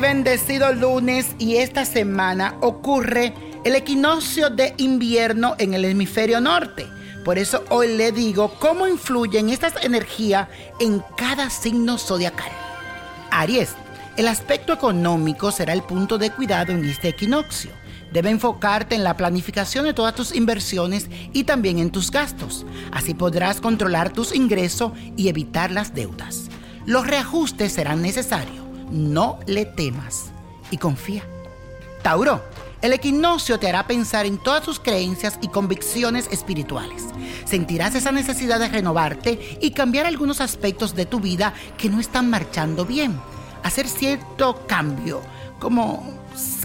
bendecido lunes y esta semana ocurre el equinoccio de invierno en el hemisferio norte. Por eso hoy le digo cómo influyen estas energías en cada signo zodiacal. Aries, el aspecto económico será el punto de cuidado en este equinoccio. Debe enfocarte en la planificación de todas tus inversiones y también en tus gastos. Así podrás controlar tus ingresos y evitar las deudas. Los reajustes serán necesarios. No le temas y confía. Tauro, el equinoccio te hará pensar en todas tus creencias y convicciones espirituales. Sentirás esa necesidad de renovarte y cambiar algunos aspectos de tu vida que no están marchando bien. Hacer cierto cambio, como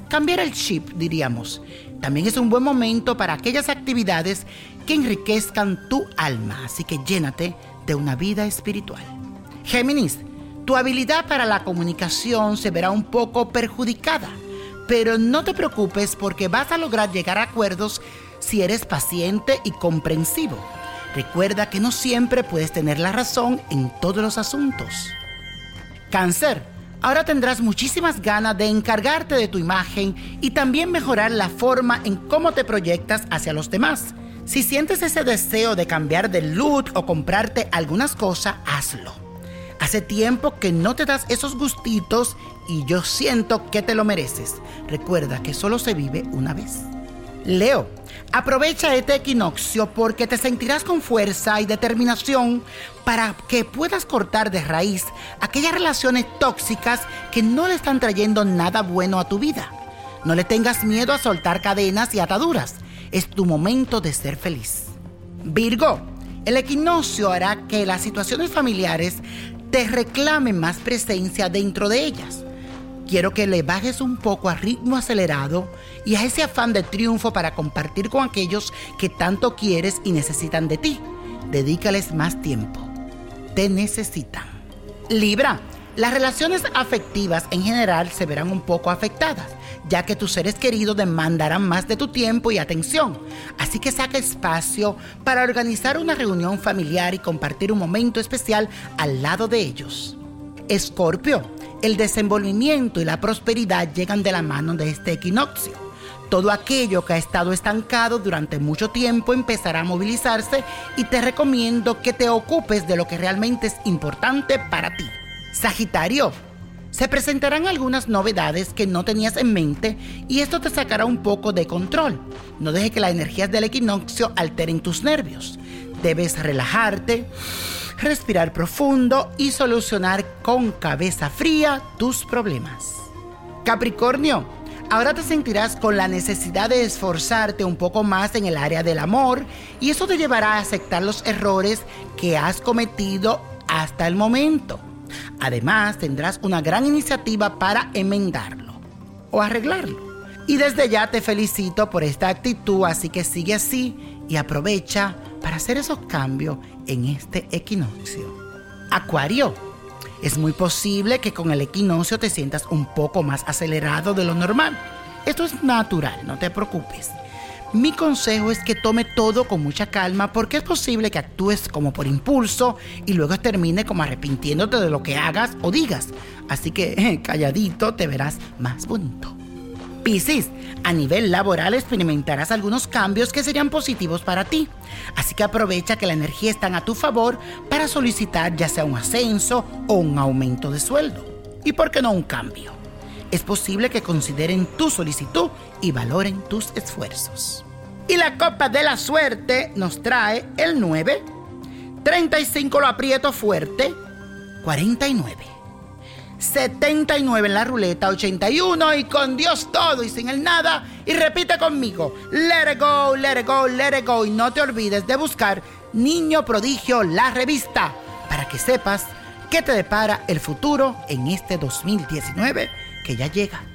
cambiar el chip, diríamos. También es un buen momento para aquellas actividades que enriquezcan tu alma, así que llénate de una vida espiritual. Géminis, tu habilidad para la comunicación se verá un poco perjudicada, pero no te preocupes porque vas a lograr llegar a acuerdos si eres paciente y comprensivo. Recuerda que no siempre puedes tener la razón en todos los asuntos. Cáncer, Ahora tendrás muchísimas ganas de encargarte de tu imagen y también mejorar la forma en cómo te proyectas hacia los demás. Si sientes ese deseo de cambiar de look o comprarte algunas cosas, hazlo. Hace tiempo que no te das esos gustitos y yo siento que te lo mereces. Recuerda que solo se vive una vez. Leo, aprovecha este equinoccio porque te sentirás con fuerza y determinación para que puedas cortar de raíz aquellas relaciones tóxicas que no le están trayendo nada bueno a tu vida. No le tengas miedo a soltar cadenas y ataduras. Es tu momento de ser feliz. Virgo, el equinoccio hará que las situaciones familiares te reclamen más presencia dentro de ellas. Quiero que le bajes un poco a ritmo acelerado y a ese afán de triunfo para compartir con aquellos que tanto quieres y necesitan de ti. Dedícales más tiempo. Te necesitan. Libra, las relaciones afectivas en general se verán un poco afectadas, ya que tus seres queridos demandarán más de tu tiempo y atención. Así que saca espacio para organizar una reunión familiar y compartir un momento especial al lado de ellos. Escorpio, el desenvolvimiento y la prosperidad llegan de la mano de este equinoccio. Todo aquello que ha estado estancado durante mucho tiempo empezará a movilizarse y te recomiendo que te ocupes de lo que realmente es importante para ti. Sagitario, se presentarán algunas novedades que no tenías en mente y esto te sacará un poco de control. No deje que las energías del equinoccio alteren tus nervios. Debes relajarte respirar profundo y solucionar con cabeza fría tus problemas. Capricornio, ahora te sentirás con la necesidad de esforzarte un poco más en el área del amor y eso te llevará a aceptar los errores que has cometido hasta el momento. Además, tendrás una gran iniciativa para enmendarlo o arreglarlo. Y desde ya te felicito por esta actitud, así que sigue así y aprovecha para hacer esos cambios en este equinoccio. Acuario, es muy posible que con el equinoccio te sientas un poco más acelerado de lo normal. Esto es natural, no te preocupes. Mi consejo es que tome todo con mucha calma porque es posible que actúes como por impulso y luego termine como arrepintiéndote de lo que hagas o digas. Así que calladito te verás más bonito. Piscis, a nivel laboral experimentarás algunos cambios que serían positivos para ti. Así que aprovecha que la energía está a tu favor para solicitar ya sea un ascenso o un aumento de sueldo. ¿Y por qué no un cambio? Es posible que consideren tu solicitud y valoren tus esfuerzos. Y la copa de la suerte nos trae el 9, 35 lo aprieto fuerte, 49. 79 en la ruleta, 81 y con Dios todo y sin el nada. Y repite conmigo, let it go, let it go, let it go. Y no te olvides de buscar Niño Prodigio, la revista, para que sepas qué te depara el futuro en este 2019 que ya llega.